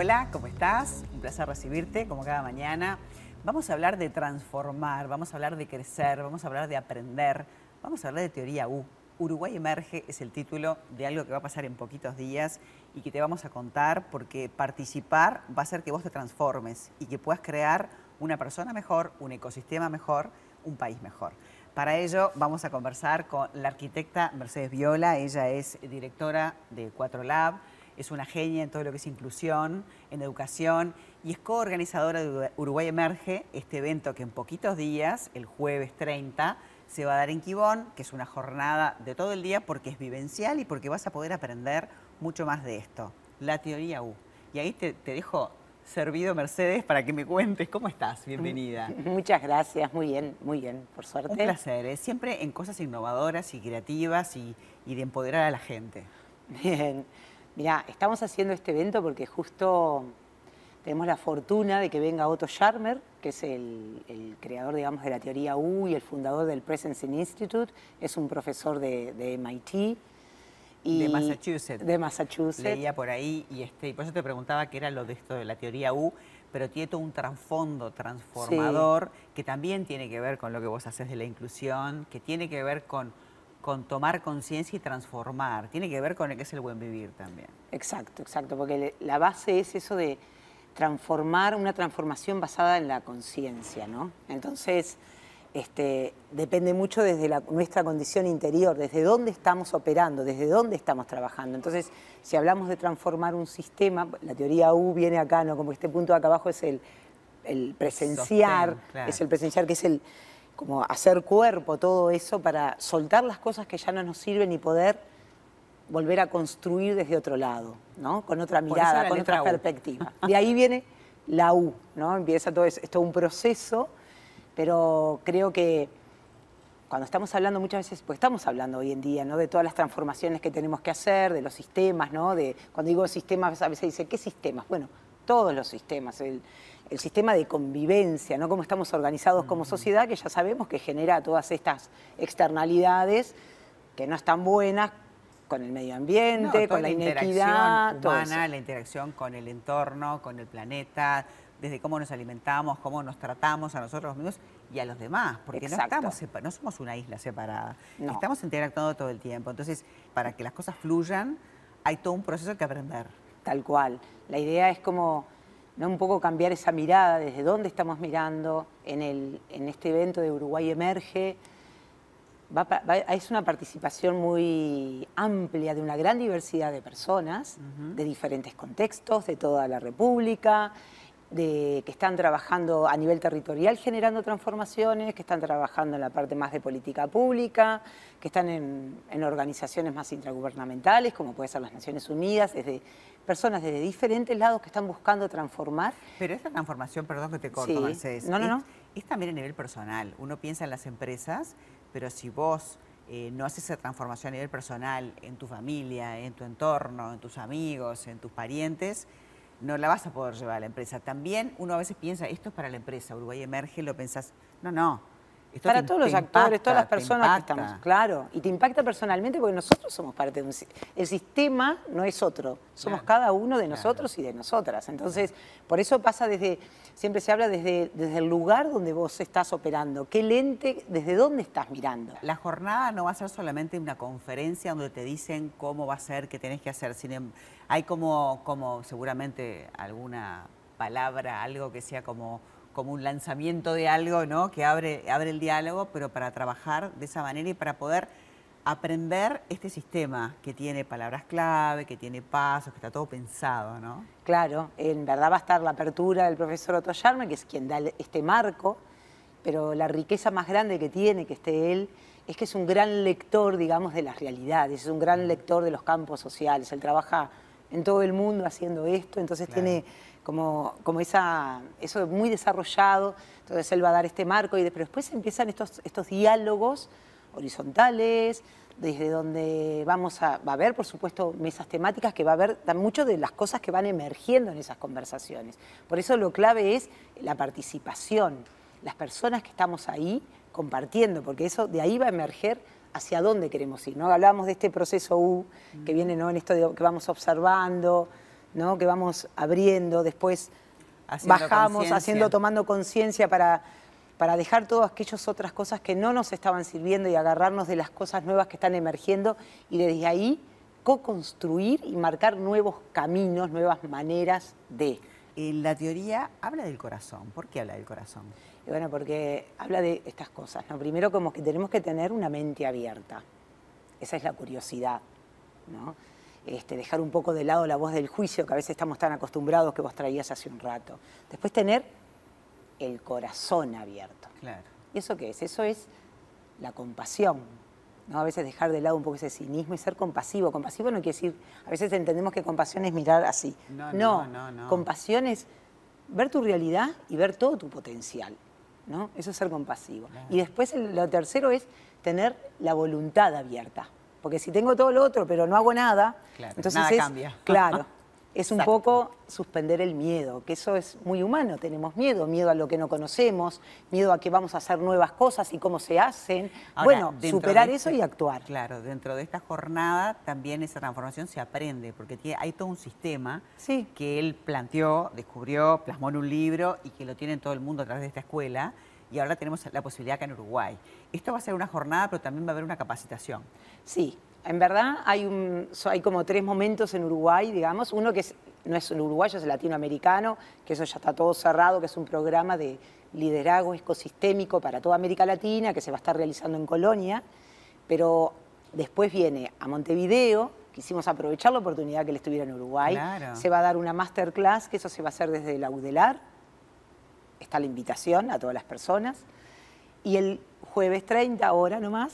Hola, ¿cómo estás? Un placer recibirte como cada mañana. Vamos a hablar de transformar, vamos a hablar de crecer, vamos a hablar de aprender, vamos a hablar de teoría U. Uruguay Emerge es el título de algo que va a pasar en poquitos días y que te vamos a contar porque participar va a hacer que vos te transformes y que puedas crear una persona mejor, un ecosistema mejor, un país mejor. Para ello vamos a conversar con la arquitecta Mercedes Viola, ella es directora de Cuatro Lab, es una genia en todo lo que es inclusión, en educación y es coorganizadora de Uruguay Emerge, este evento que en poquitos días, el jueves 30, se va a dar en Quibón, que es una jornada de todo el día porque es vivencial y porque vas a poder aprender mucho más de esto, la teoría U. Y ahí te, dejo servido, Mercedes, para que me cuentes cómo estás. Bienvenida. Muchas gracias, muy bien, muy bien, por suerte. Un placer, ¿eh? siempre en cosas innovadoras y creativas y, y de empoderar a la gente. Bien. Mira, estamos haciendo este evento porque justo tenemos la fortuna de que venga Otto Scharmer, que es el, creador, digamos, de la teoría U y el fundador del Presence Institute. Es un profesor de, MIT. Y de Massachusetts. De Massachusetts. Leía por ahí y, este, y por eso te preguntaba qué era lo de esto de la teoría U, pero tiene todo un trasfondo transformador que también tiene que ver con lo que vos haces de la inclusión, que tiene que ver con con tomar conciencia y transformar. Tiene que ver con el que es el buen vivir también. Exacto, exacto, porque la base es eso de transformar, una transformación basada en la conciencia, ¿no? Entonces, este, depende mucho desde nuestra condición interior, desde dónde estamos operando, desde dónde estamos trabajando. Entonces, si hablamos de transformar un sistema, la teoría U viene acá, ¿no? Como este punto de acá abajo es el, presenciar, es el presenciar que es el, como hacer cuerpo, todo eso, para soltar las cosas que ya no nos sirven y poder volver a construir desde otro lado, ¿no? Con otra mirada, con otra perspectiva. De ahí viene la U, ¿no? Empieza todo esto, es todo un proceso, pero creo que cuando estamos hablando muchas veces, pues estamos hablando hoy en día, ¿no? De todas las transformaciones que tenemos que hacer, de los sistemas, ¿no? De, cuando digo sistemas, a veces dice, ¿qué sistemas? Bueno, todos los sistemas, el, sistema de convivencia, ¿no? cómo estamos organizados como sociedad, que ya sabemos que genera todas estas externalidades que no están buenas con el medio ambiente, con la, inequidad. Humana, la interacción con el entorno, con el planeta, desde cómo nos alimentamos, cómo nos tratamos a nosotros mismos y a los demás, porque no, estamos no somos una isla separada, estamos interactuando todo el tiempo. Entonces, para que las cosas fluyan, hay todo un proceso que aprender. Tal cual. La idea es como ¿no? un poco cambiar esa mirada, desde dónde estamos mirando en, el, en este evento de Uruguay Emerge. es una participación muy amplia de una gran diversidad de personas, de diferentes contextos, de toda la República, de, que están trabajando a nivel territorial generando transformaciones, que están trabajando en la parte más de política pública, que están en, en organizaciones más intragubernamentales, como puede ser las Naciones Unidas, desde personas desde diferentes lados que están buscando transformar. Pero esta transformación, perdón que te corto, Mercedes, no, no, no. Es, también a nivel personal. Uno piensa en las empresas, pero si vos eh, no haces esa transformación a nivel personal, en tu familia, en tu entorno, en tus amigos, en tus parientes, no la vas a poder llevar a la empresa. También uno a veces piensa, esto es para la empresa, Uruguay emerge, lo pensás, no, no, para todos los actores, todas las personas que estamos. Claro, y te impacta personalmente porque nosotros somos parte de un... El sistema no es otro, somos cada uno de nosotros y de nosotras. Entonces, por eso pasa desde, siempre se habla desde, desde el lugar donde vos estás operando, qué lente, desde dónde estás mirando. La jornada no va a ser solamente una conferencia donde te dicen cómo va a ser, qué tenés que hacer, em, hay como, como seguramente alguna palabra, algo que sea como como un lanzamiento de algo, ¿no? Que abre, abre el diálogo, pero para trabajar de esa manera y para poder aprender este sistema que tiene palabras clave, que tiene pasos, que está todo pensado, ¿no? Claro, en verdad va a estar la apertura del profesor Otto Yarme, que es quien da este marco, pero la riqueza más grande que tiene, que esté él, es que es un gran lector, digamos, de las realidades, es un gran lector de los campos sociales. Él trabaja en todo el mundo haciendo esto, entonces tiene como, como esa, eso muy desarrollado, entonces él va a dar este marco, y pero después empiezan estos, estos diálogos horizontales, desde donde vamos a, va a haber, por supuesto, mesas temáticas que va a haber mucho de las cosas que van emergiendo en esas conversaciones. Por eso lo clave es la participación, las personas que estamos ahí compartiendo, porque eso de ahí va a emerger hacia dónde queremos ir. ¿no? Hablábamos de este proceso U que viene ¿no? en esto de, que vamos observando, ¿no? que vamos abriendo, después bajamos, haciendo, tomando conciencia para, para dejar todas aquellas otras cosas que no nos estaban sirviendo y agarrarnos de las cosas nuevas que están emergiendo y desde ahí co-construir y marcar nuevos caminos, nuevas maneras de. En la teoría habla del corazón. ¿Por qué habla del corazón? bueno, porque habla de estas cosas. ¿no? Primero, como que tenemos que tener una mente abierta. Esa es la curiosidad. ¿no? Este, dejar un poco de lado la voz del juicio que a veces estamos tan acostumbrados que vos traías hace un rato. Después tener el corazón abierto. Claro. ¿Y eso qué es? Eso es la compasión. ¿no? A veces dejar de lado un poco ese cinismo y ser compasivo. Compasivo no quiere decir, a veces entendemos que compasión es mirar así. No, no, no. no, Compasión es ver tu realidad y ver todo tu potencial. ¿no? Eso es ser compasivo. Y después lo tercero es tener la voluntad abierta. Porque si tengo todo lo otro, pero no hago nada, entonces nada es, cambia. Claro. Es un poco suspender el miedo, que eso es muy humano, tenemos miedo, miedo a lo que no conocemos, miedo a que vamos a hacer nuevas cosas y cómo se hacen. bueno, superar eso este y actuar. Claro, dentro de esta jornada también esa transformación se aprende, porque tiene, hay todo un sistema que él planteó, descubrió, plasmó en un libro y que lo tiene todo el mundo a través de esta escuela y ahora tenemos la posibilidad acá en Uruguay. Esto va a ser una jornada, pero también va a haber una capacitación. Sí, en verdad hay, un, hay como tres momentos en Uruguay, digamos. Uno que no es un uruguayo, es el latinoamericano, que eso ya está todo cerrado, que es un programa de liderazgo ecosistémico para toda América Latina, que se va a estar realizando en Colonia. Pero después viene a Montevideo, quisimos aprovechar la oportunidad que él estuviera en Uruguay. Se va a dar una masterclass, que eso se va a hacer desde la UDELAR, está la invitación a todas las personas. Y el jueves 30, ahora nomás,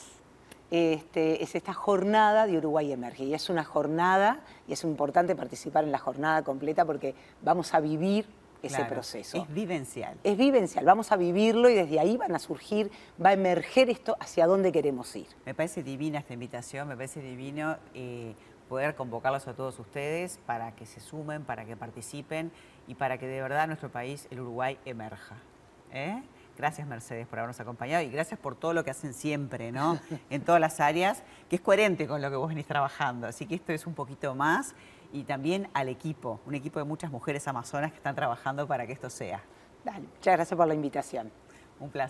este, es esta jornada de Uruguay Emerge. Y es una jornada, y es importante participar en la jornada completa porque vamos a vivir ese proceso. Es vivencial. Es vivencial, vamos a vivirlo y desde ahí van a surgir, va a emerger esto hacia dónde queremos ir. Me parece divina esta invitación, me parece divino eh, poder convocarlos a todos ustedes para que se sumen, para que participen y para que de verdad nuestro país, el Uruguay, emerja. ¿eh? Gracias Mercedes por habernos acompañado y gracias por todo lo que hacen siempre, ¿no? En todas las áreas, que es coherente con lo que vos venís trabajando. Así que esto es un poquito más y también al equipo, un equipo de muchas mujeres amazonas que están trabajando para que esto sea. Dale, muchas gracias por la invitación. Un placer.